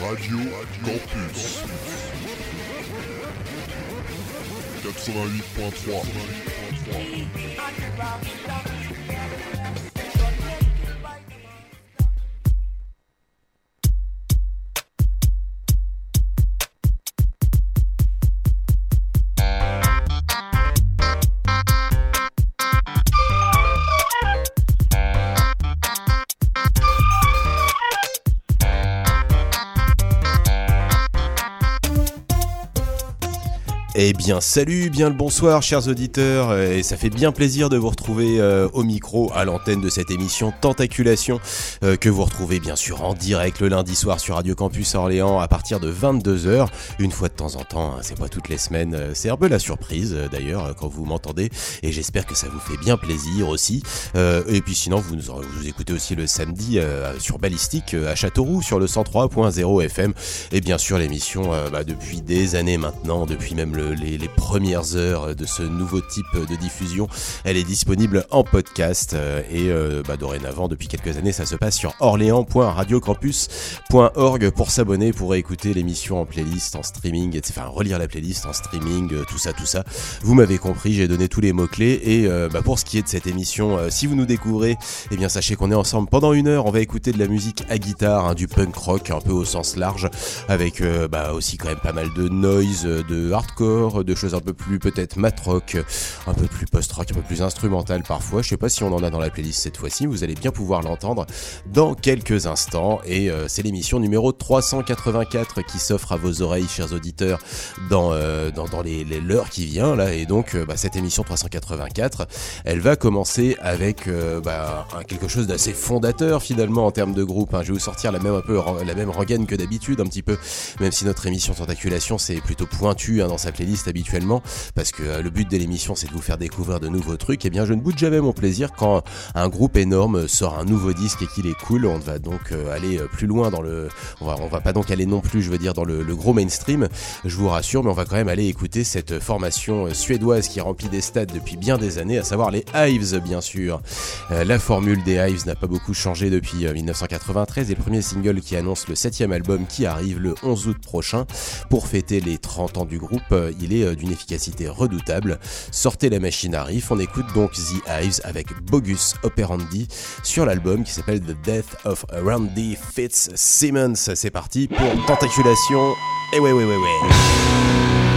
Radio Campus. 88.3 Eh bien salut, bien le bonsoir chers auditeurs, et ça fait bien plaisir de vous retrouver euh, au micro à l'antenne de cette émission Tentaculation euh, que vous retrouvez bien sûr en direct le lundi soir sur Radio Campus Orléans à partir de 22h, une fois de temps en temps, hein, c'est pas toutes les semaines, euh, c'est un peu la surprise d'ailleurs quand vous m'entendez, et j'espère que ça vous fait bien plaisir aussi, et puis sinon vous nous écoutez aussi le samedi sur Ballistique à Châteauroux sur le 103.0 FM, et bien sûr l'émission bah, depuis des années maintenant, depuis même le les, premières heures de ce nouveau type de diffusion. Elle est disponible en podcast euh, et euh, bah, dorénavant, depuis quelques années, ça se passe sur orléans.radiocampus.org pour s'abonner, pour écouter l'émission en playlist, en streaming, enfin relire la playlist en streaming, euh, tout ça, tout ça. Vous m'avez compris, j'ai donné tous les mots-clés et bah, pour ce qui est de cette émission, si vous nous découvrez, eh bien sachez qu'on est ensemble pendant une heure, on va écouter de la musique à guitare, hein, du punk rock un peu au sens large, avec bah, aussi quand même pas mal de noise, de hardcore, de choses un peu plus peut-être mat rock, un peu plus post-rock, un peu plus instrumental parfois. Je sais pas si on en a dans la playlist cette fois-ci, vous allez bien pouvoir l'entendre dans quelques instants. Et euh, c'est l'émission numéro 384 qui s'offre à vos oreilles, chers auditeurs, dans, euh, les, l'heure qui vient là. Et donc euh, bah, cette émission 384, elle va commencer avec bah, quelque chose d'assez fondateur finalement en termes de groupe. Hein. Je vais vous sortir la même un peu la même rengaine que d'habitude un petit peu, même si notre émission Tentaculation c'est plutôt pointu hein, dans sa playlist habituellement, parce que euh, le but de l'émission c'est de vous faire découvrir de nouveaux trucs, et eh bien je ne boude jamais mon plaisir quand un groupe énorme sort un nouveau disque et qu'il est cool. On va donc euh, aller euh, plus loin dans le, on va, on va pas donc aller non plus, je veux dire dans le, gros mainstream, je vous rassure, mais on va quand même aller écouter cette formation suédoise qui remplit des stades depuis bien des années, à savoir les Hives bien sûr. la formule des Hives n'a pas beaucoup changé depuis 1993 et le premier single qui annonce le septième album qui arrive le 11 août prochain pour fêter les 30 ans du groupe il est euh, d'une efficacité redoutable. Sortez la machine à riff, on écoute donc The Hives avec Bogus Operandi sur l'album qui s'appelle The Death of Randy Fitzsimmons. C'est parti pour Tentaculation. Et ouais, ouais, ouais, ouais.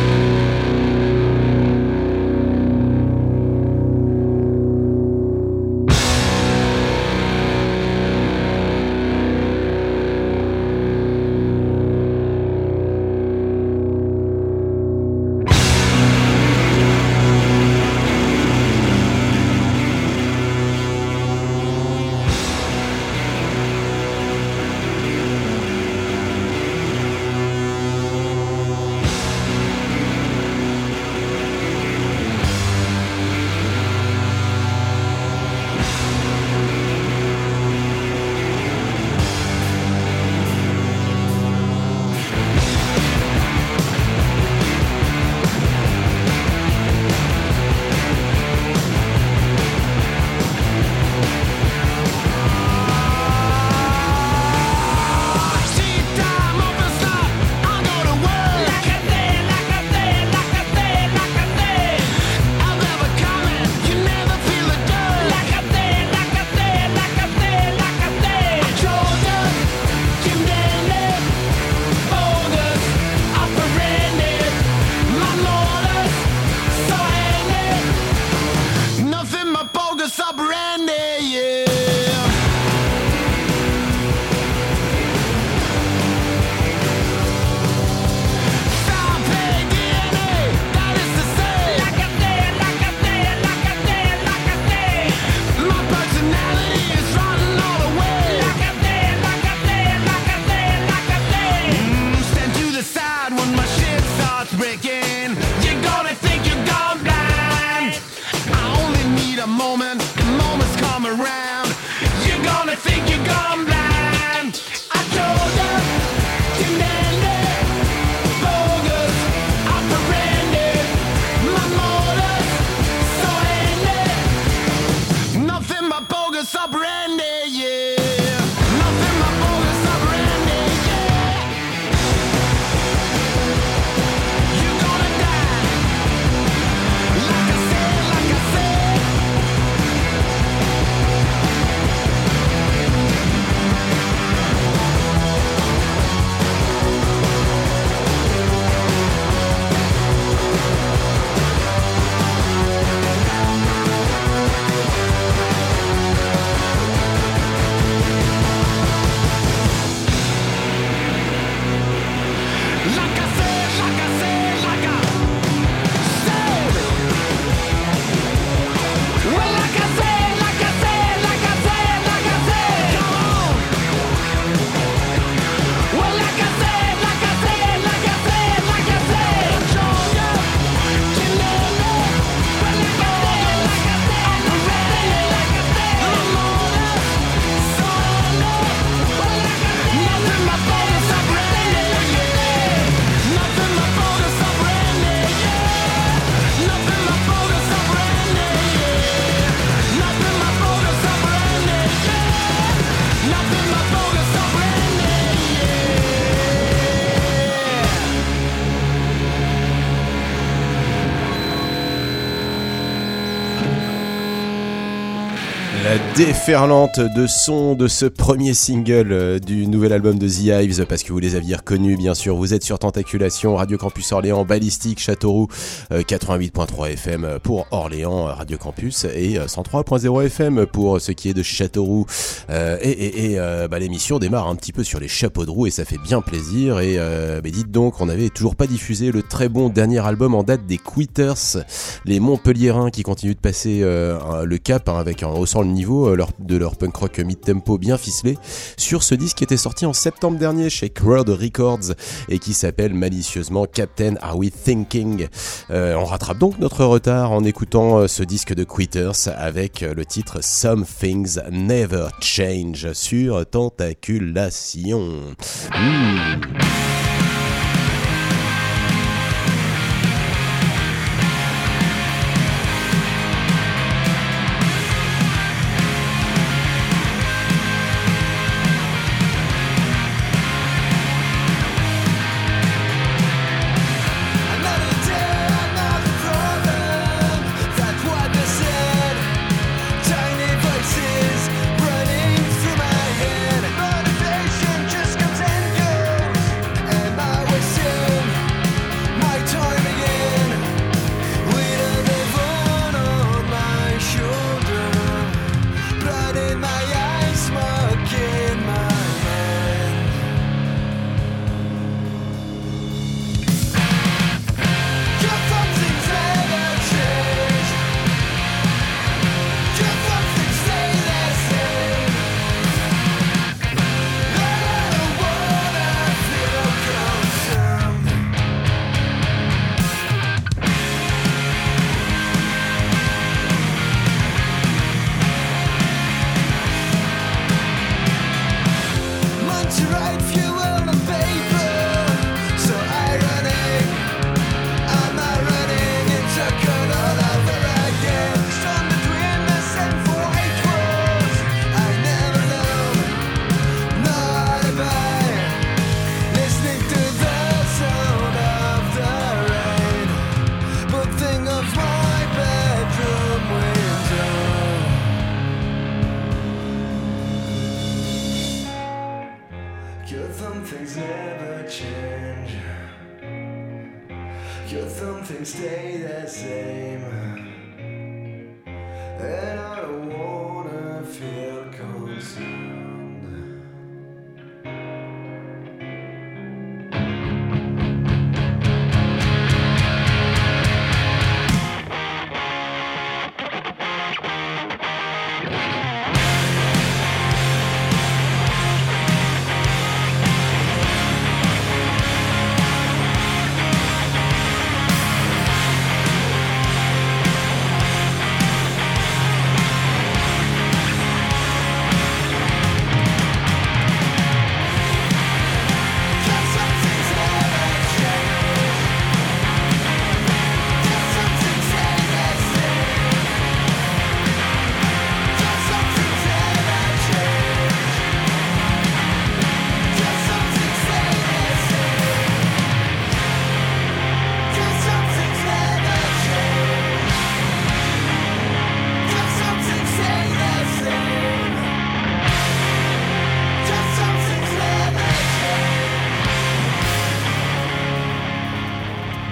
Déferlante de son de ce premier single euh, du nouvel album de The Hives, parce que vous les aviez reconnus, bien sûr. Vous êtes sur Tentaculation, Radio Campus Orléans, Ballistique, Châteauroux, 88.3 FM pour Orléans, Radio Campus, et 103.0 FM pour ce qui est de Châteauroux. et, et, bah, l'émission démarre un petit peu sur les chapeaux de roue, et ça fait bien plaisir. Et mais dites donc, on n'avait toujours pas diffusé le très bon dernier album en date des Quitters, les Montpelliérains qui continuent de passer le cap hein, avec un haussant le niveau euh, de leur punk rock mid-tempo bien ficelé sur ce disque qui était sorti en septembre dernier chez Crowd Records et qui s'appelle malicieusement Captain Are We Thinking. Euh, on rattrape donc notre retard en écoutant euh, ce disque de Quitters avec le titre Some Things Never Change sur Tentaculation. Hmm.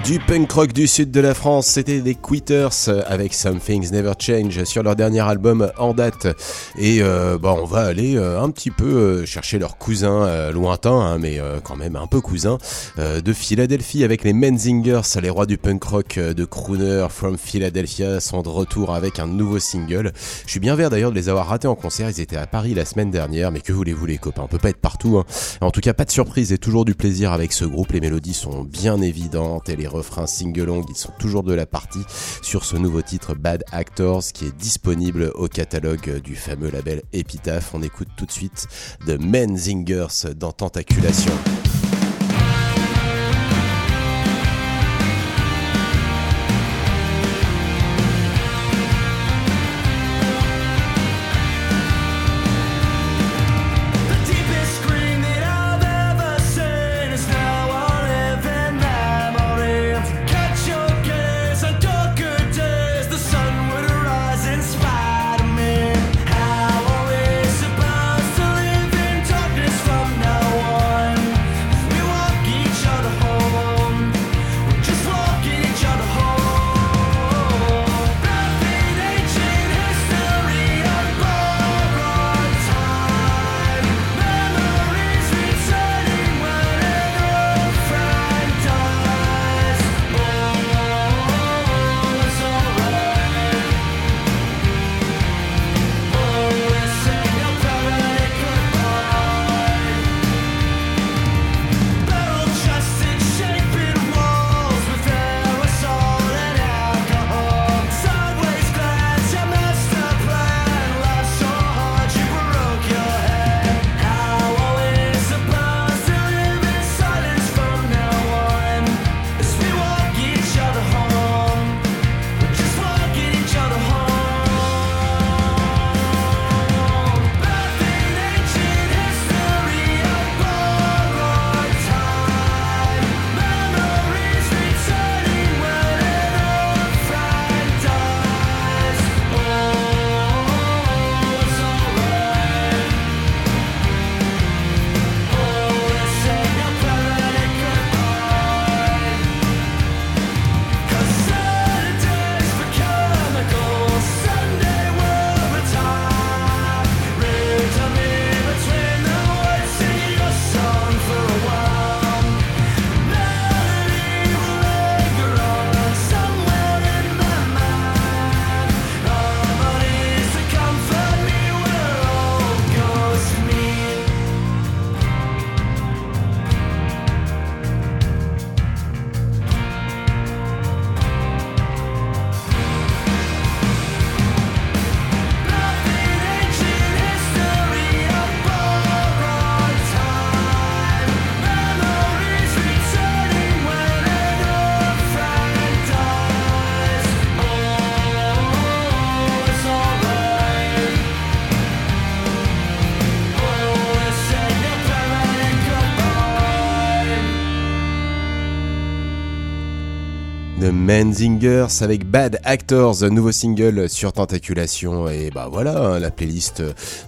Du punk rock du sud de la France, c'était les Quitters avec Some Things Never Change sur leur dernier album en date. Et euh, bah, on va aller euh, un petit peu euh, chercher leur cousin lointain, hein, mais quand même un peu cousin, de Philadelphie avec les Menzingers, les rois du punk rock de Crooner from Philadelphia, sont de retour avec un nouveau single. Je suis bien vert d'ailleurs de les avoir ratés en concert, ils étaient à Paris la semaine dernière, mais que voulez-vous les copains, on peut pas être partout. Hein. En tout cas, pas de surprise et toujours du plaisir avec ce groupe, les mélodies sont bien évidentes et les refrains single-long, ils sont toujours de la partie sur ce nouveau titre Bad Actors qui est disponible au catalogue du fameux label Epitaph. On écoute tout de suite The Menzingers dans Tentaculation. Menzingers avec Bad Actors, nouveau single sur Tentaculation. Et bah voilà, hein, la playlist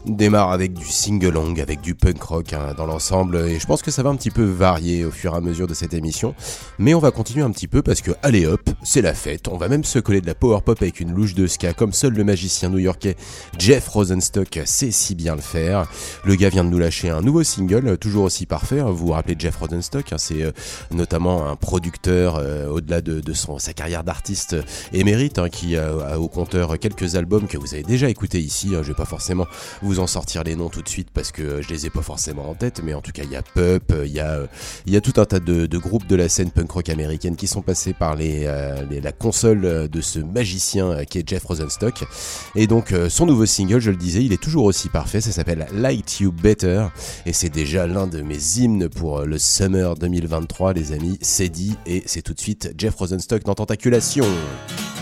démarre avec du single-long, avec du punk rock hein, dans l'ensemble. Et je pense que ça va un petit peu varier au fur et à mesure de cette émission. Mais on va continuer un petit peu parce que, allez hop, c'est la fête. On va même se coller de la power pop avec une louche de ska, comme seul le magicien new-yorkais Jeff Rosenstock sait si bien le faire. Le gars vient de nous lâcher un nouveau single, toujours aussi parfait. Hein. Vous vous rappelez Jeff Rosenstock, c'est euh, notamment un producteur euh, au-delà de, son, sa carrière d'artiste émérite, hein, qui a, au compteur quelques albums que vous avez déjà écoutés ici. Hein. Je vais pas forcément vous en sortir les noms tout de suite parce que je les ai pas forcément en tête, mais en tout cas il y a Pup, il y a, y a tout un tas de, groupes de la scène punk rock américaine qui sont passés par les, euh, la console de ce magicien euh, qui est Jeff Rosenstock. Et donc euh, son nouveau single, je le disais, il est toujours aussi parfait, ça s'appelle Light You Better et c'est déjà l'un de mes hymnes pour le Summer 2023 les amis, c'est dit et c'est tout de suite Jeff Rosenstock dans Tentaculation.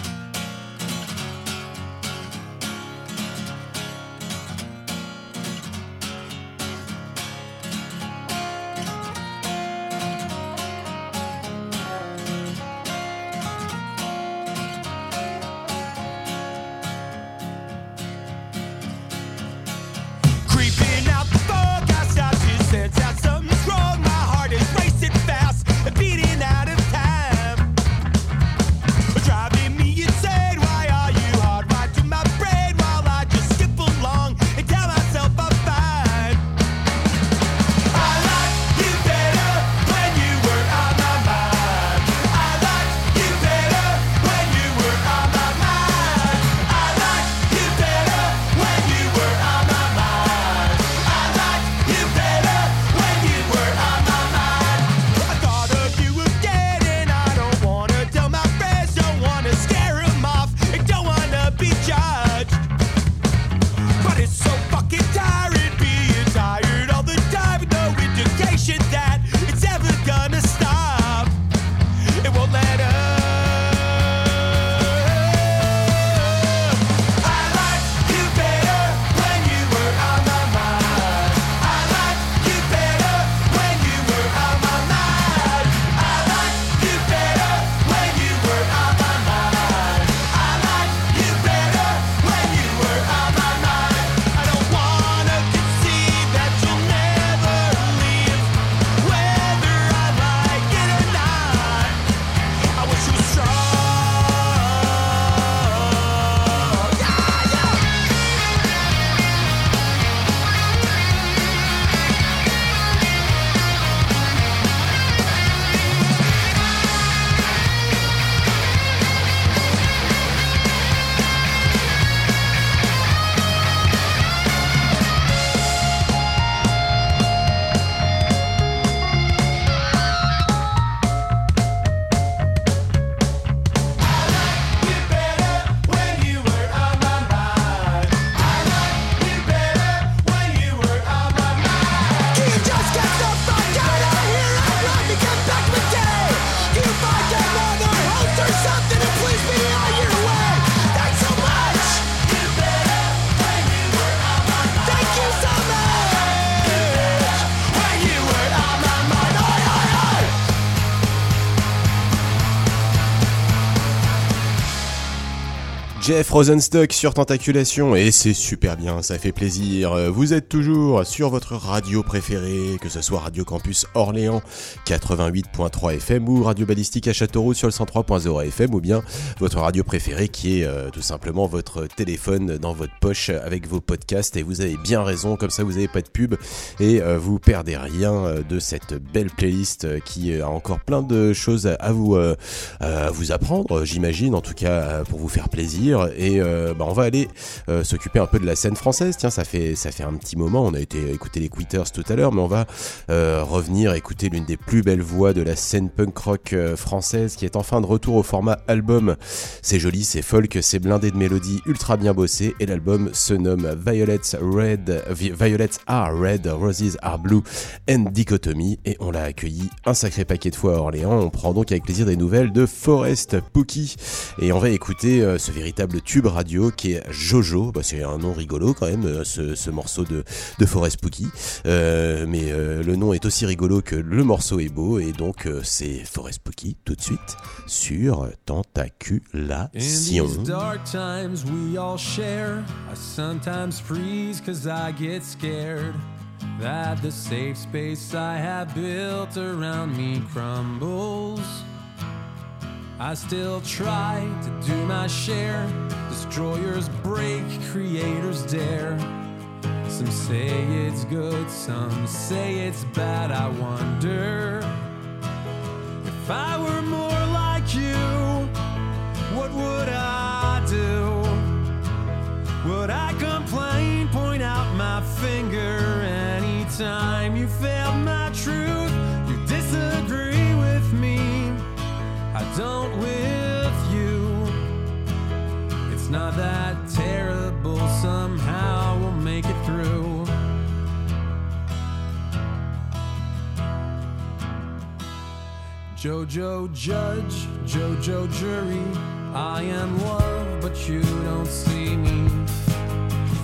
Jeff Rosenstock sur Tentaculation et c'est super bien, ça fait plaisir. Vous êtes toujours sur votre radio préférée, que ce soit Radio Campus Orléans 88.3 FM ou Radio Balistique à Châteauroux sur le 103.0 FM ou bien votre radio préférée qui est euh, tout simplement votre téléphone dans votre poche avec vos podcasts et vous avez bien raison, comme ça vous n'avez pas de pub et euh, vous perdez rien euh, de cette belle playlist qui a encore plein de choses à vous, à vous apprendre, j'imagine, en tout cas pour vous faire plaisir et euh, bah, on va aller euh, s'occuper un peu de la scène française. Tiens, ça fait ça fait un petit moment. On a été écouter les Quitters tout à l'heure, mais on va euh, revenir écouter l'une des plus belles voix de la scène punk rock française qui est enfin de retour au format album. C'est joli, c'est folk, c'est blindé de mélodies ultra bien bossées et l'album se nomme Violets Red, Violets are Red, Roses are Blue and Dichotomy et on l'a accueilli un sacré paquet de fois à Orléans. On prend donc avec plaisir des nouvelles de Forest Pookie et on va écouter ce véritable véritable tube radio qui est Jojo. Bah, c'est un nom rigolo quand même, ce, morceau de, de Forest Spooky. mais le nom est aussi rigolo que le morceau est beau et donc c'est Forest Spooky tout de suite sur Tentaculation. that the safe space I have built around me crumbles. I still try to do my share. Destroyers break, creators dare. Some say it's good, some say it's bad. I wonder if I were more like you, what would I do? Would I complain, point out my finger? anytime you failed my truth, don't with you. It's not that terrible, somehow we'll make it through. Jojo judge, Jojo jury. I am love, but you don't see me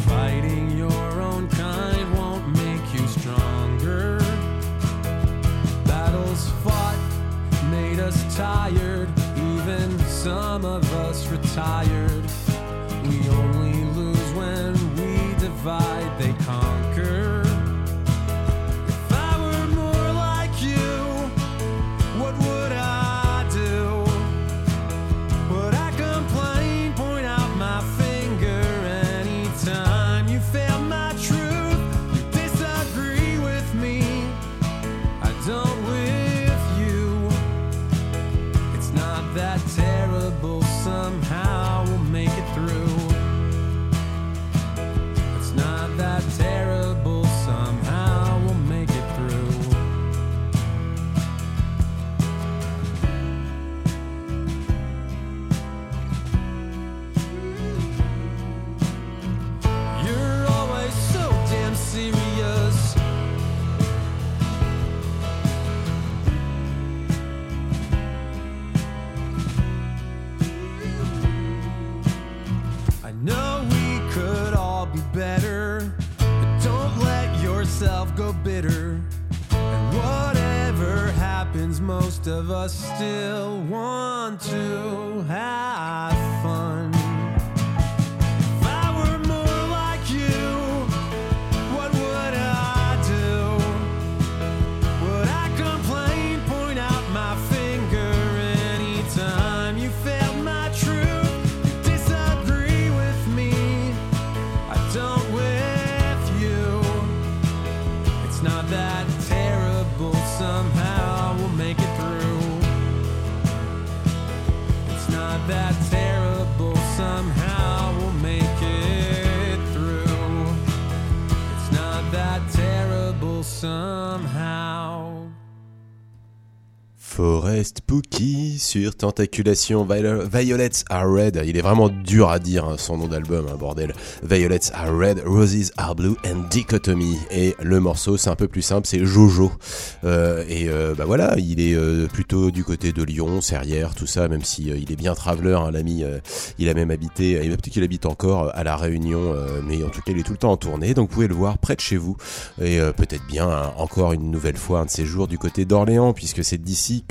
fighting your own us tired, even some of us retired. We only lose when we divide, they conquer. Tentaculation Violets are Red. Il est vraiment dur à dire hein, son nom d'album, hein, bordel. Violets are Red, Roses are Blue and Dichotomy. Et le morceau, c'est un peu plus simple, c'est Jojo. Euh, et euh, bah voilà, il est euh, plutôt du côté de Lyon, Serrières, tout ça, même si il est bien traveler, hein, l'ami. il a même habité, il peut-être qu'il habite encore à La Réunion, mais en tout cas, il est tout le temps en tournée. Donc vous pouvez le voir près de chez vous. Et peut-être bien encore une nouvelle fois un de ces jours du côté d'Orléans, puisque c'est d'ici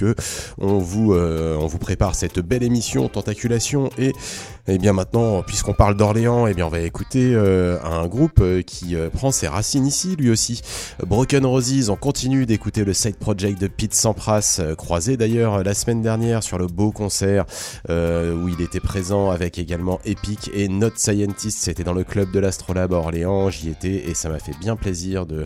on vous, on vous prépare cette belle émission Tentaculation et et eh bien maintenant, puisqu'on parle d'Orléans, et eh bien on va écouter euh, un groupe euh, qui euh, prend ses racines ici, lui aussi. Broken Roses, on continue d'écouter le side project de Pete Sampras, croisé d'ailleurs la semaine dernière sur le beau concert où il était présent avec également Epic et Not Scientist. C'était dans le club de l'Astrolabe Orléans, j'y étais et ça m'a fait bien plaisir de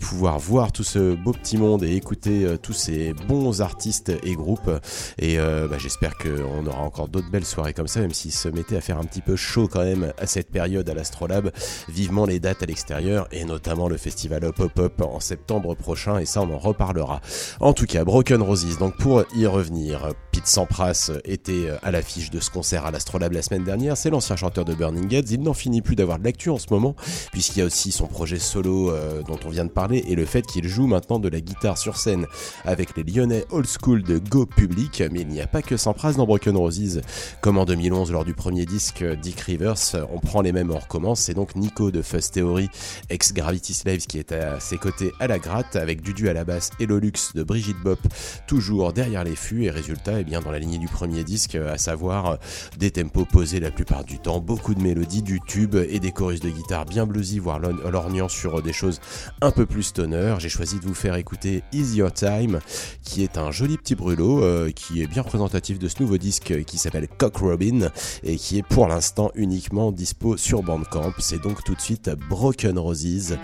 pouvoir voir tout ce beau petit monde et écouter tous ces bons artistes et groupes. Et bah, j'espère qu'on aura encore d'autres belles soirées comme ça, même si ce mettait à faire un petit peu chaud quand même à cette période à l'Astrolabe. Vivement les dates à l'extérieur et notamment le festival Hop Hop Hop en septembre prochain et ça on en reparlera. En tout cas, Broken Roses, donc pour y revenir, Pete Sampras était à l'affiche de ce concert à l'Astrolabe la semaine dernière. C'est l'ancien chanteur de Burning Heads. Il n'en finit plus d'avoir de l'actu en ce moment puisqu'il y a aussi son projet solo euh, dont on vient de parler et le fait qu'il joue maintenant de la guitare sur scène avec les Lyonnais Old School de Go Public. Mais il n'y a pas que Sampras dans Broken Roses comme en 2011 lors du premier disque Dick Rivers, on prend les mêmes, on recommence. C'est donc Nico de Fuzz Theory, ex Gravity Slaves, qui est à ses côtés à la gratte, avec Dudu à la basse et le luxe de Brigitte Bop, toujours derrière les fûts. Et résultat, eh bien, dans la lignée du premier disque, à savoir des tempos posés la plupart du temps, beaucoup de mélodies, du tube et des chorus de guitare bien bluesy, voire lorgnant sur des choses un peu plus stoner. J'ai choisi de vous faire écouter Is Your Time, qui est un joli petit brûlot, euh, qui est bien représentatif de ce nouveau disque qui s'appelle Cock Robin et qui est pour l'instant uniquement dispo sur Bandcamp. C'est donc tout de suite Broken Roses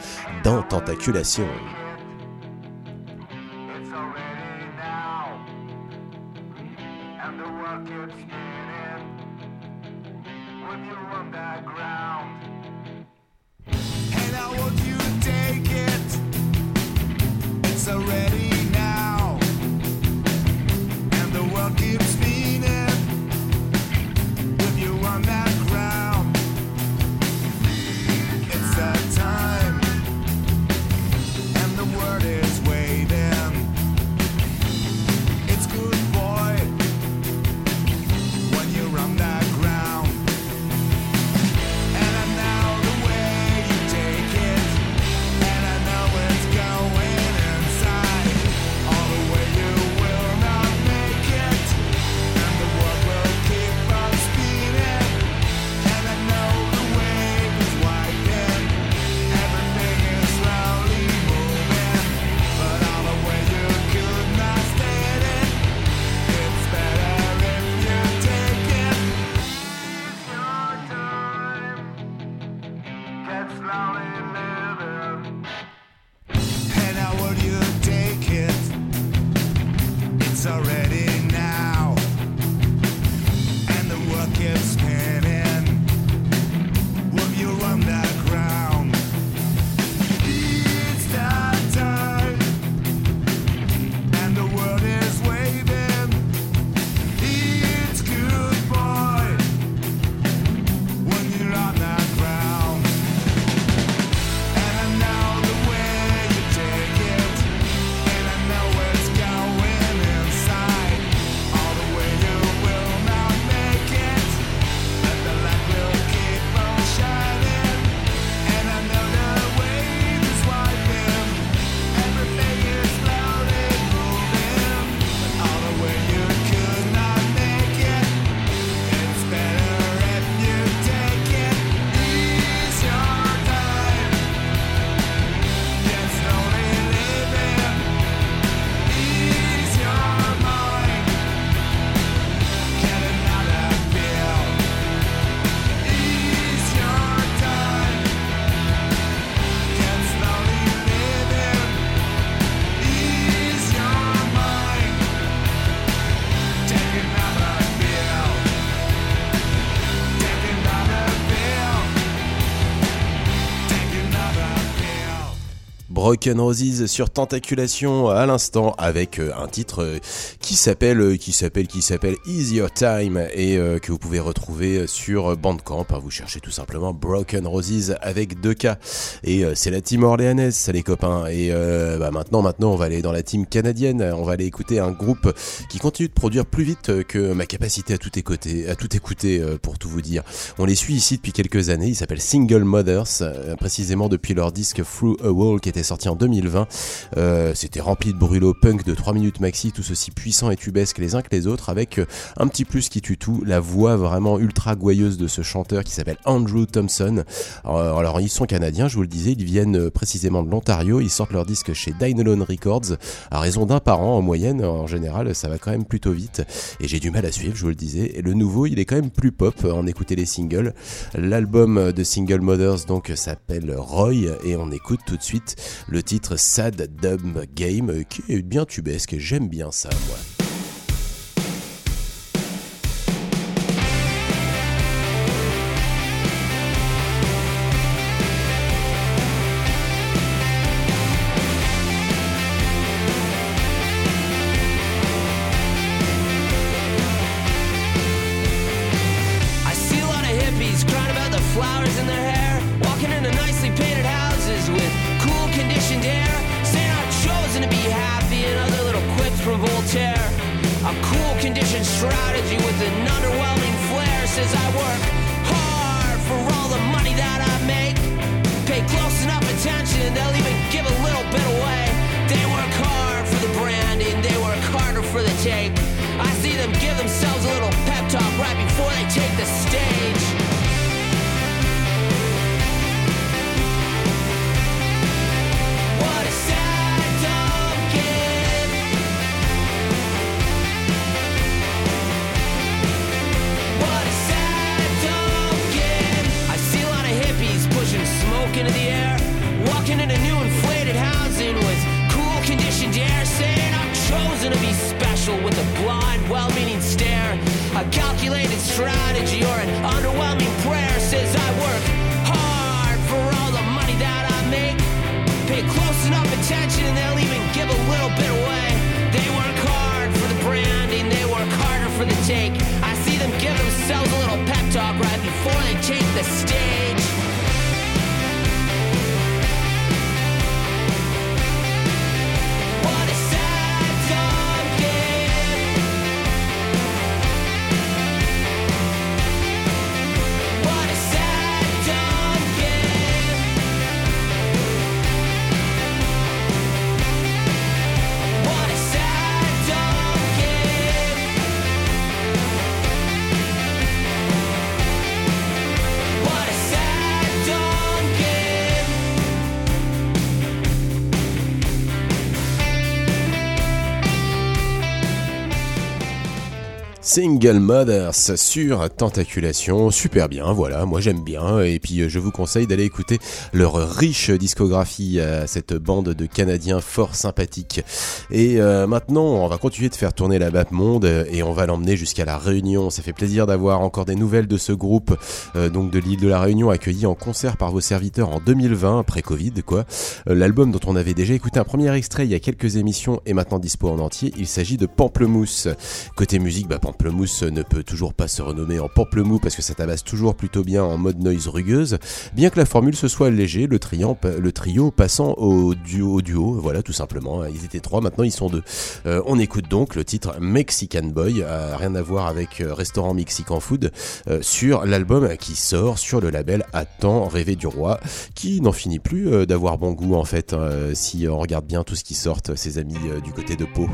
dans Tentaculation. Broken Roses sur Tentaculation à l'instant avec euh, un titre euh, qui s'appelle euh, qui s'appelle qui s'appelle Your Time et que vous pouvez retrouver sur Bandcamp. Hein, vous cherchez tout simplement Broken Roses avec 2 K et c'est la team orléanaise, ça les copains. Et bah, maintenant maintenant on va aller dans la team canadienne. On va aller écouter un groupe qui continue de produire plus vite que ma capacité à tout écouter, à tout écouter pour tout vous dire. On les suit ici depuis quelques années. Ils s'appellent Single Mothers, précisément depuis leur disque Through a Wall qui était sorti en 2020. Euh, c'était rempli de brûlots punk de 3 minutes maxi, tous aussi puissants et tubesques les uns que les autres, avec euh, un petit plus qui tue tout, la voix vraiment ultra gouailleuse de ce chanteur qui s'appelle Andrew Thompson. Alors, ils sont canadiens, je vous le disais, ils viennent euh, précisément de l'Ontario, ils sortent leur disque chez Dynalone Records à raison d'un par an en moyenne, en général ça va quand même plutôt vite et j'ai du mal à suivre, je vous le disais. Et le nouveau, il est quand même plus pop, en écouter les singles. L'album de Single Mothers donc s'appelle Roy et on écoute tout de suite le titre Sad Dub Game qui est bien tubesque, j'aime bien ça moi. Single Mothers sur Tentaculation, super bien, voilà, moi j'aime bien, et puis euh, je vous conseille d'aller écouter leur riche discographie à cette bande de Canadiens fort sympathiques. Et euh, maintenant, on va continuer de faire tourner la map monde euh, et on va l'emmener jusqu'à la Réunion. Ça fait plaisir d'avoir encore des nouvelles de ce groupe, euh, donc de l'île de la Réunion, accueilli en concert par vos serviteurs en 2020, pré-Covid quoi. Euh, L'album dont on avait déjà écouté un premier extrait il y a quelques émissions est maintenant dispo en entier. Il s'agit de Pamplemousse. Côté musique, bah, Pamplemousse ne peut toujours pas se renommer en Pamplemou parce que ça tabasse toujours plutôt bien en mode noise rugueuse. Bien que la formule se soit léger, le, le trio passant au duo, duo, voilà tout simplement. Ils étaient trois, maintenant ils sont deux. Euh, on écoute donc le titre Mexican Boy, euh, rien à voir avec euh, Restaurant Mexican Food, sur l'album qui sort sur le label Attends rêver du roi, qui n'en finit plus d'avoir bon goût en fait, hein, si on regarde bien tout ce qui sort, ses amis du côté de Pau.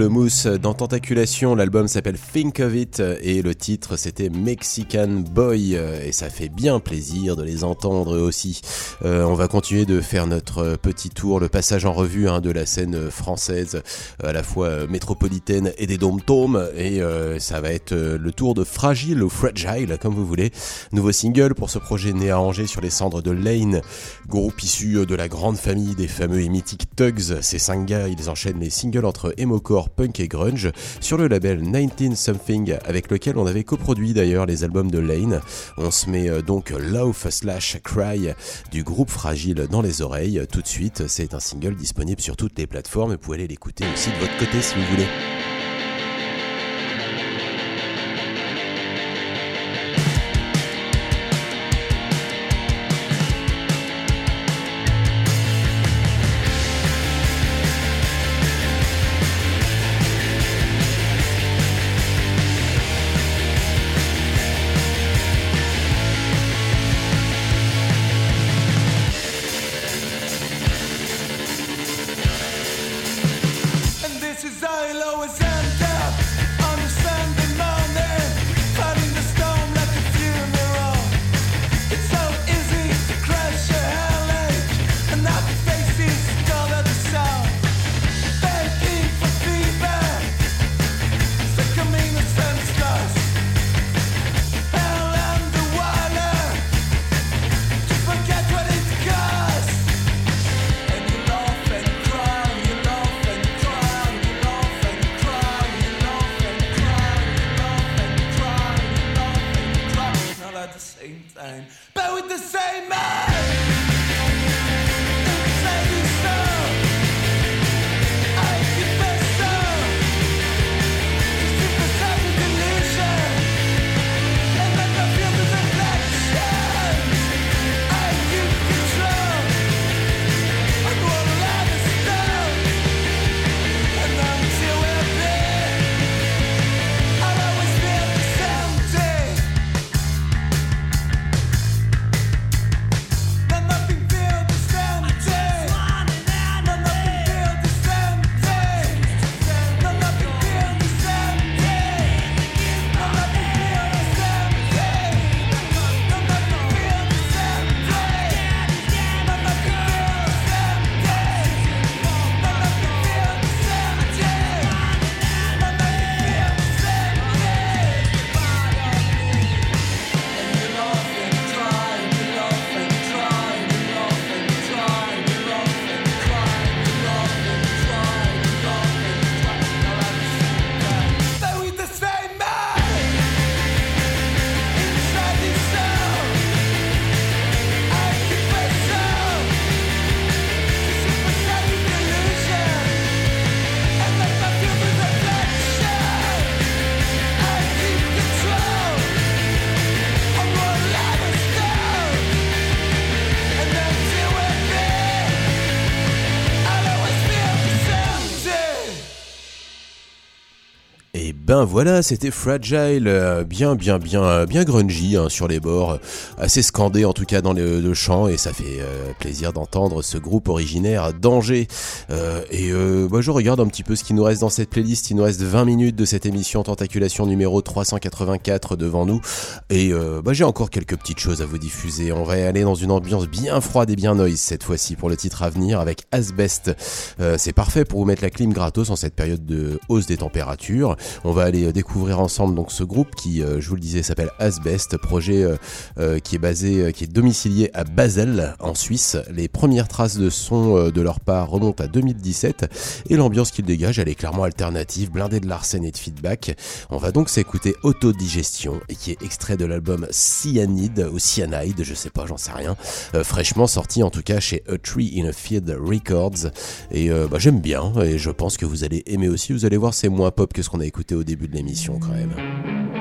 Pamplemousse dans Tentaculation, l'album s'appelle Think of It et le titre c'était Mexican Boy et ça fait bien plaisir de les entendre aussi. Euh, on va continuer de faire notre petit tour, le passage en revue hein, de la scène française à la fois métropolitaine et des dom-toms et euh, ça va être le tour de Fragile ou Fragile comme vous voulez. Nouveau single pour ce projet né à Angers sur les cendres de Lane, groupe issu de la grande famille des fameux et mythiques Tugs. Ces cinq gars, ils enchaînent les singles entre emocore, punk et grunge sur le label 19 Something avec lequel on avait coproduit d'ailleurs les albums de Lane. On se met euh, donc Love slash Cry du groupe Fragile dans les oreilles. Tout de suite, c'est un single disponible sur toutes les plateformes. Vous pouvez l'écouter aussi de votre côté si vous voulez. Ben voilà, c'était Fragile, euh, bien bien bien euh, bien grungy hein, sur les bords, euh, assez scandé en tout cas dans le, le chant et ça fait plaisir d'entendre ce groupe originaire d'Angers. et bah, je regarde un petit peu ce qui nous reste dans cette playlist, il nous reste 20 minutes de cette émission Tentaculation numéro 384 devant nous et bah, j'ai encore quelques petites choses à vous diffuser. On va aller dans une ambiance bien froide et bien noise cette fois-ci pour le titre à venir avec Asbest. C'est parfait pour vous mettre la clim gratos en cette période de hausse des températures. On va aller euh, découvrir ensemble donc ce groupe qui, euh, je vous le disais, s'appelle Asbest, projet euh, qui est basé, qui est domicilié à Basel en Suisse. Les premières traces de son de leur part remontent à 2017 et l'ambiance qu'ils dégagent, elle est clairement alternative, blindée de l'arsène et de feedback. On va donc s'écouter Autodigestion et qui est extrait de l'album Cyanide ou Cyanide, je sais pas, j'en sais rien, fraîchement sorti en tout cas chez A Tree in a Field Records. Et bah, j'aime bien et je pense que vous allez aimer aussi. Vous allez voir, c'est moins pop que ce qu'on a écouté au début de l'émission quand même.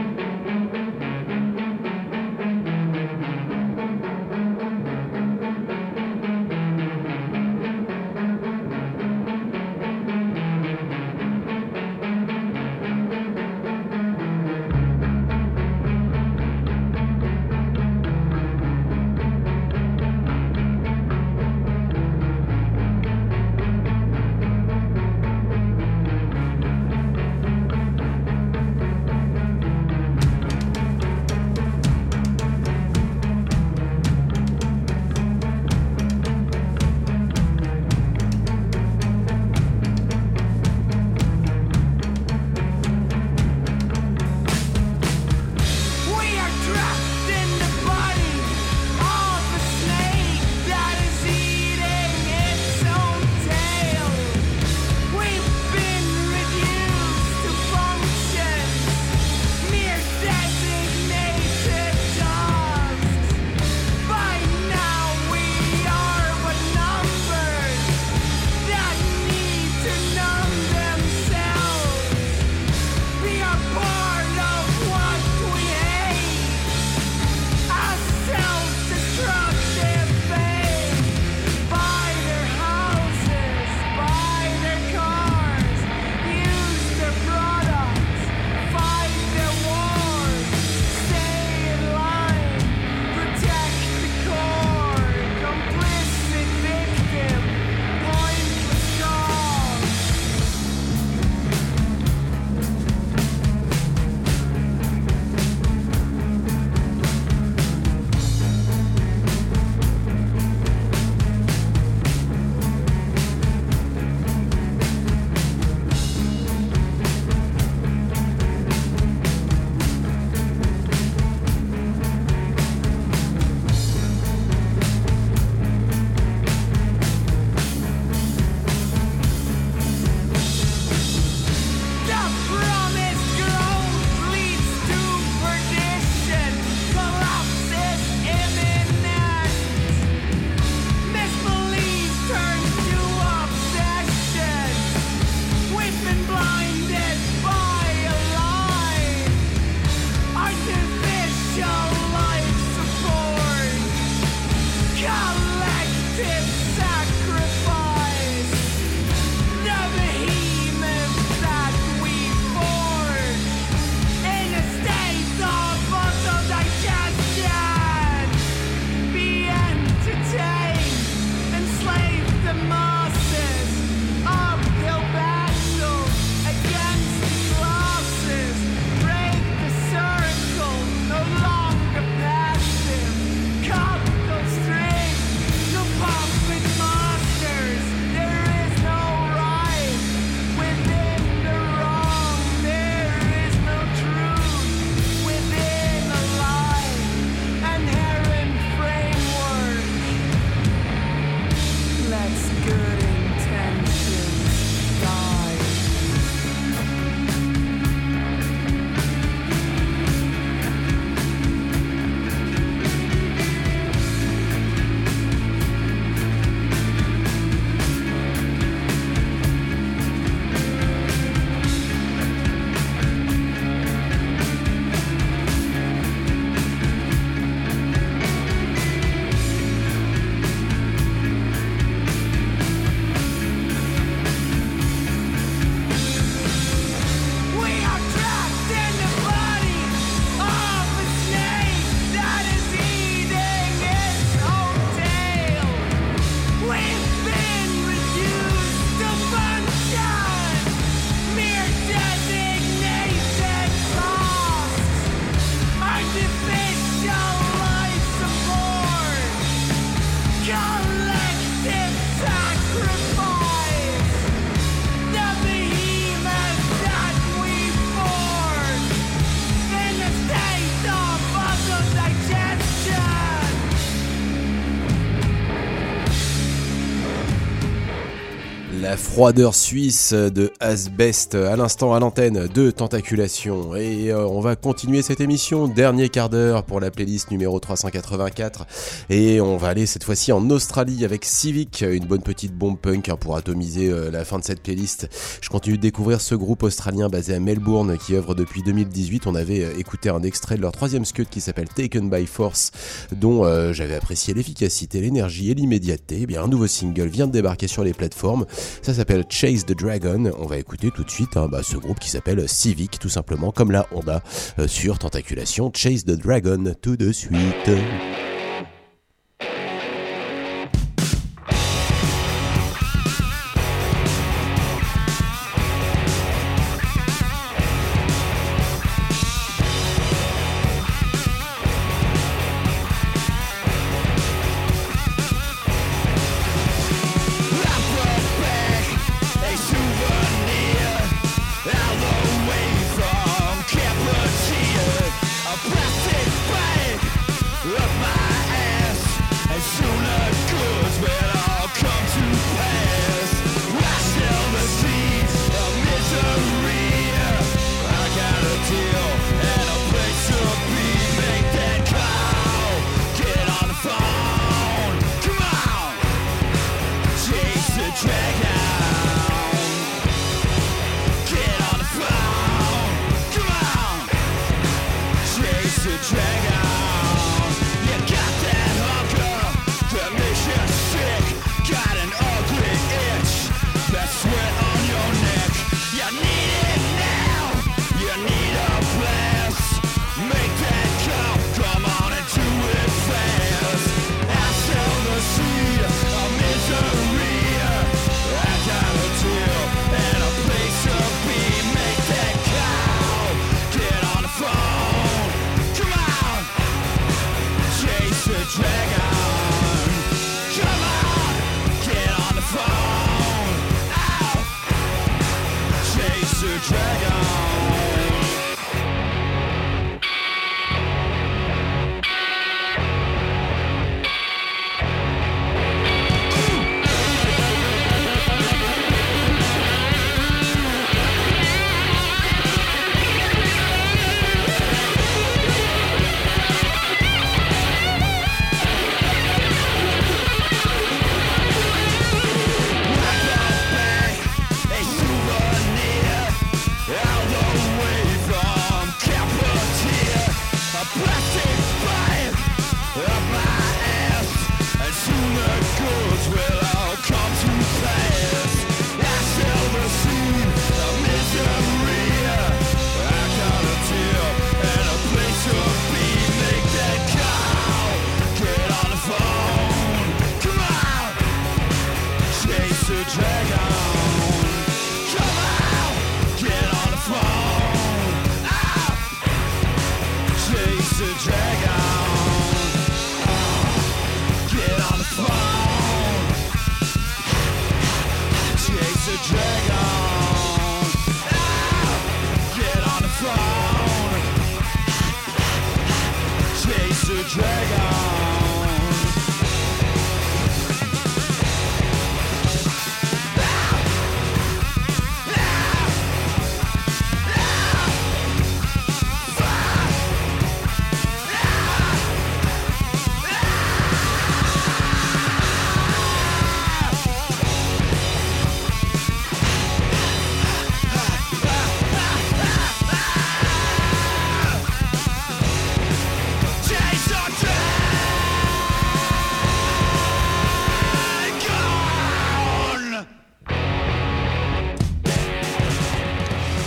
La froideur suisse de Asbest à l'instant à l'antenne de Tentaculation. Et euh, on va continuer cette émission, dernier quart d'heure pour la playlist numéro 384. Et on va aller cette fois-ci en Australie avec Civic, une bonne petite bombe punk hein, pour atomiser euh, la fin de cette playlist. Je continue de découvrir ce groupe australien basé à Melbourne qui œuvre depuis 2018. On avait euh, écouté un extrait de leur troisième scud qui s'appelle Taken by Force, dont j'avais apprécié l'efficacité, l'énergie et l'immédiateté. Eh bien, un nouveau single vient de débarquer sur les plateformes. Ça s'appelle Chase the Dragon. On va écouter tout de suite hein, bah, ce groupe qui s'appelle Civic, tout simplement comme la Honda euh, sur Tentaculation. Chase the Dragon tout de suite.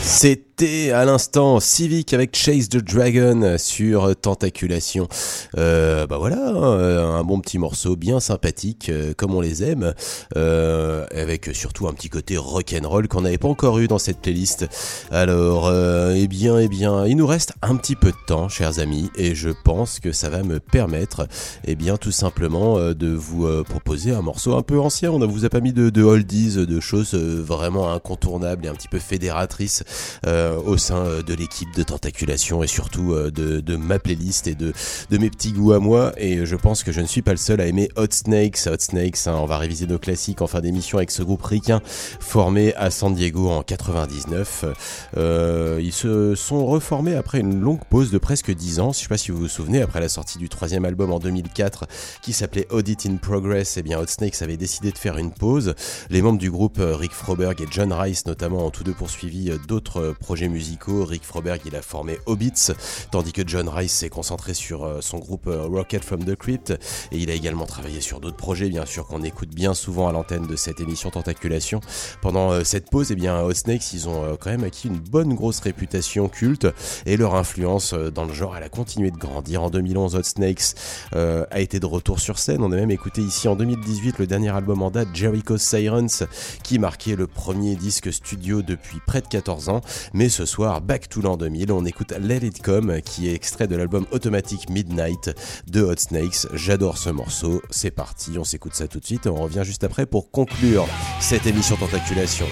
C'est à l'instant Civic avec Chase the Dragon sur Tentaculation. Euh, bah voilà, hein, un bon petit morceau bien sympathique euh, comme on les aime, euh, avec surtout un petit côté rock'n'roll qu'on n'avait pas encore eu dans cette playlist. Alors, euh, eh bien, eh bien, il nous reste un petit peu de temps, chers amis, et je pense que ça va me permettre, eh bien, tout simplement de vous proposer un morceau un peu ancien. On ne vous a pas mis de, de oldies, de choses vraiment incontournables et un petit peu fédératrices. Euh, au sein de l'équipe de Tentaculation et surtout de, de, ma playlist et de, mes petits goûts à moi. Et je pense que je ne suis pas le seul à aimer Hot Snakes. Hot Snakes, hein, on va réviser nos classiques en fin d'émission avec ce groupe ricain formé à San Diego en 99. Euh, ils se sont reformés après une longue pause de presque 10 ans. Je ne sais pas si vous vous souvenez, après la sortie du troisième album en 2004 qui s'appelait Audit in Progress, eh bien Hot Snakes avait décidé de faire une pause. Les membres du groupe euh, Rick Froberg et John Rice notamment ont tous deux poursuivi euh, d'autres projets musicaux. Rick Froberg il a formé Hobbits, tandis que John Rice s'est concentré sur son groupe Rocket from the Crypt et il a également travaillé sur d'autres projets bien sûr qu'on écoute bien souvent à l'antenne de cette émission Tentaculation. Pendant cette pause, eh bien Hot Snakes ils ont quand même acquis une bonne grosse réputation culte et leur influence dans le genre elle a continué de grandir. En 2011 Hot Snakes a été de retour sur scène. On a même écouté ici en 2018 le dernier album en date, Jericho Sirens, qui marquait le premier disque studio depuis près de 14 ans. Ce soir, back to l'an 2000, on écoute Let It qui est extrait de l'album Automatic Midnight de Hot Snakes. J'adore ce morceau. C'est parti, on s'écoute ça tout de suite et on revient juste après pour conclure cette émission Tentaculation.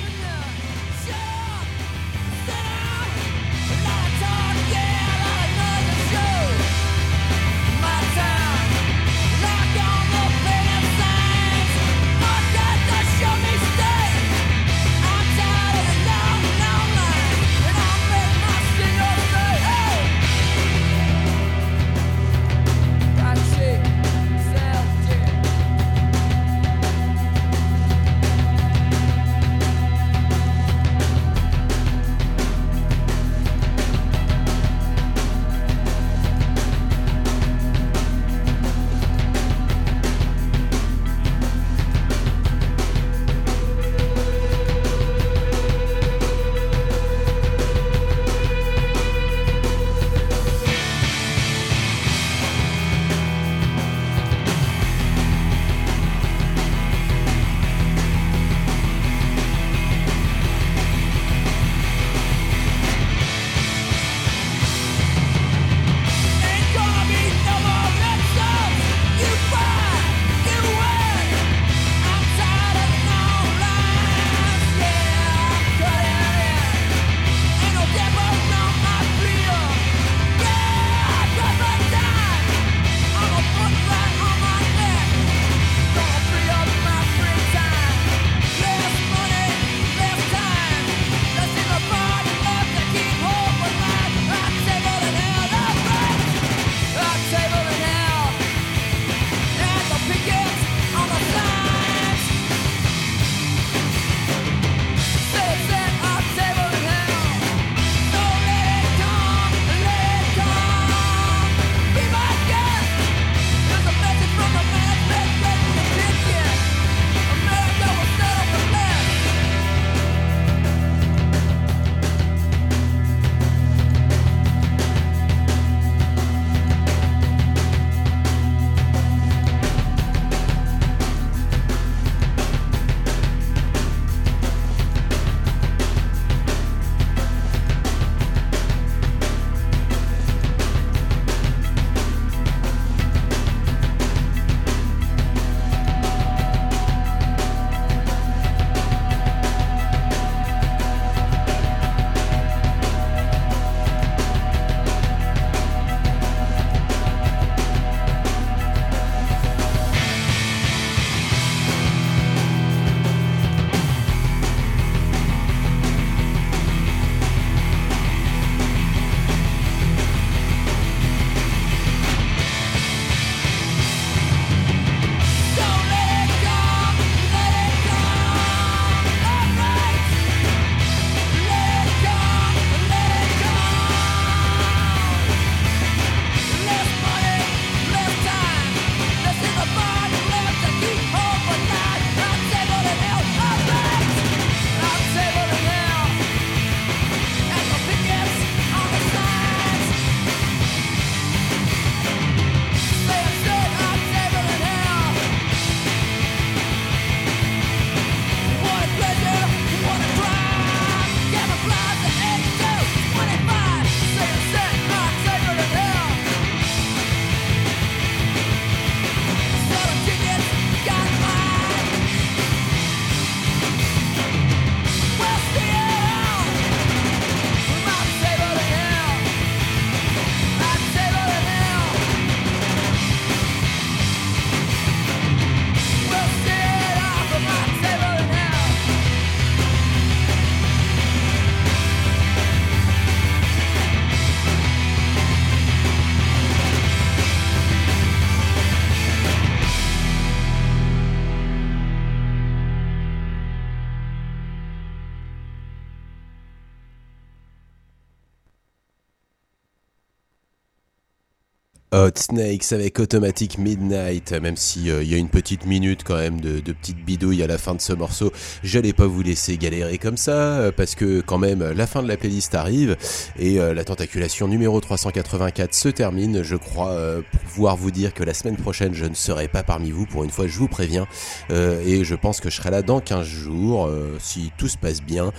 Hot Snakes avec Automatic Midnight, même si il y a une petite minute quand même de, de petite bidouille à la fin de ce morceau, j'allais pas vous laisser galérer comme ça, euh, parce que quand même la fin de la playlist arrive et euh, la tentaculation numéro 384 se termine. Je crois euh, pouvoir vous dire que la semaine prochaine je ne serai pas parmi vous, pour une fois je vous préviens, et je pense que je serai là dans 15 jours, si tout se passe bien,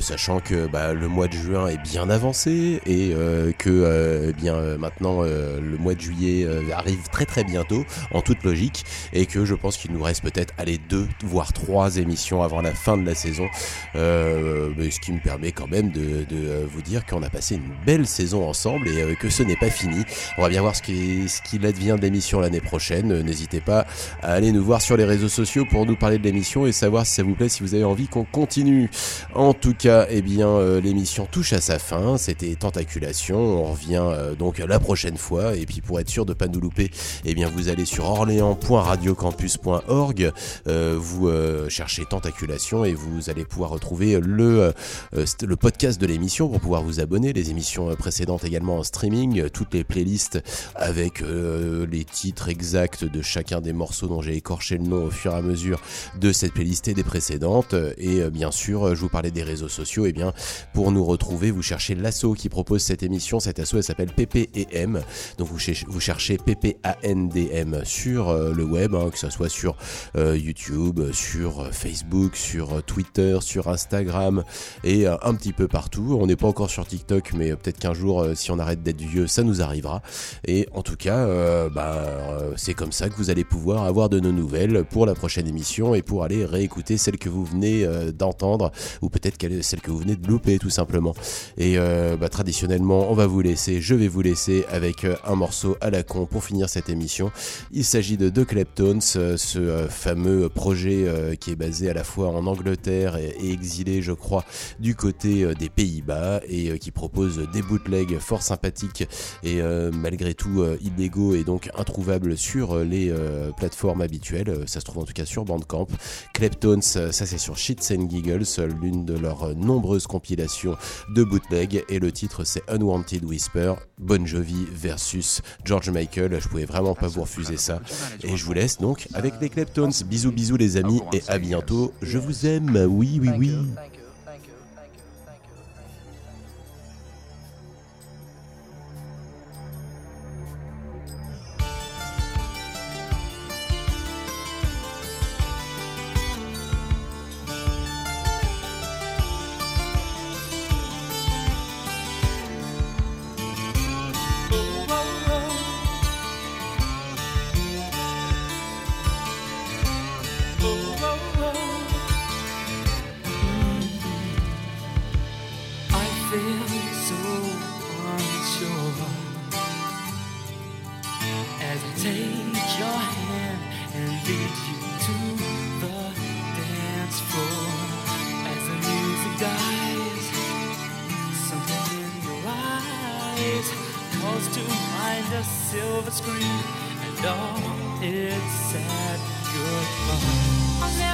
sachant que bah, le mois de juin est bien avancé et que eh bien maintenant le mois de juillet euh, arrive très très bientôt, en toute logique, et que je pense qu'il nous reste peut-être aller deux, voire trois émissions avant la fin de la saison, euh, ce qui me permet quand même de, euh, vous dire qu'on a passé une belle saison ensemble et que ce n'est pas fini. On va bien voir ce qu'il ce advient de l'émission l'année prochaine. N'hésitez pas à aller nous voir sur les réseaux sociaux pour nous parler de l'émission et savoir si ça vous plaît, si vous avez envie qu'on continue. En tout cas, eh bien, l'émission touche à sa fin. C'était Tentaculation. On revient donc la prochaine fois et puis pour être sûr de pas nous louper, eh bien vous allez sur orléans.radiocampus.org, euh, vous euh, cherchez Tentaculation et vous allez pouvoir retrouver le, euh, le podcast de l'émission pour pouvoir vous abonner, les émissions précédentes également en streaming, toutes les playlists avec les titres exacts de chacun des morceaux dont j'ai écorché le nom au fur et à mesure de cette playlist et des précédentes. Et bien sûr, je vous parlais des réseaux sociaux, et bien pour nous retrouver, vous cherchez l'asso qui propose cette émission, cet asso elle s'appelle PPM, donc vous vous cherchez PPANDM sur euh, le web, hein, que ce soit sur euh, YouTube, sur euh, Facebook, sur Twitter, sur Instagram et un petit peu partout. On n'est pas encore sur TikTok, mais peut-être qu'un jour, si on arrête d'être vieux, ça nous arrivera. Et en tout cas, bah, c'est comme ça que vous allez pouvoir avoir de nos nouvelles pour la prochaine émission et pour aller réécouter celle que vous venez d'entendre ou peut-être celle que vous venez de louper tout simplement. Et bah, traditionnellement, on va vous laisser, je vais vous laisser avec un morceau à la con pour finir cette émission. Il s'agit de The Kleptones, euh, ce euh, fameux projet euh, qui est basé à la fois en Angleterre et, exilé, je crois, du côté des Pays-Bas et qui propose des bootlegs fort sympathiques et malgré tout illégaux et donc introuvables sur les plateformes habituelles. Ça se trouve en tout cas sur Bandcamp. Kleptones, ça c'est sur Shits and Giggles, l'une de leurs nombreuses compilations de bootlegs et le titre c'est Unwanted Whisper, Bon Jovi versus George Michael. Je pouvais vraiment pas vous refuser ça. Et je vous laisse donc avec les Kleptones. Bisous, bisous les amis et à bientôt. Je vous aime. Oui, oui, oui. take your hand and lead you to the dance floor. As the music dies, something in your eyes calls to mind a silver screen and all its sad goodbyes.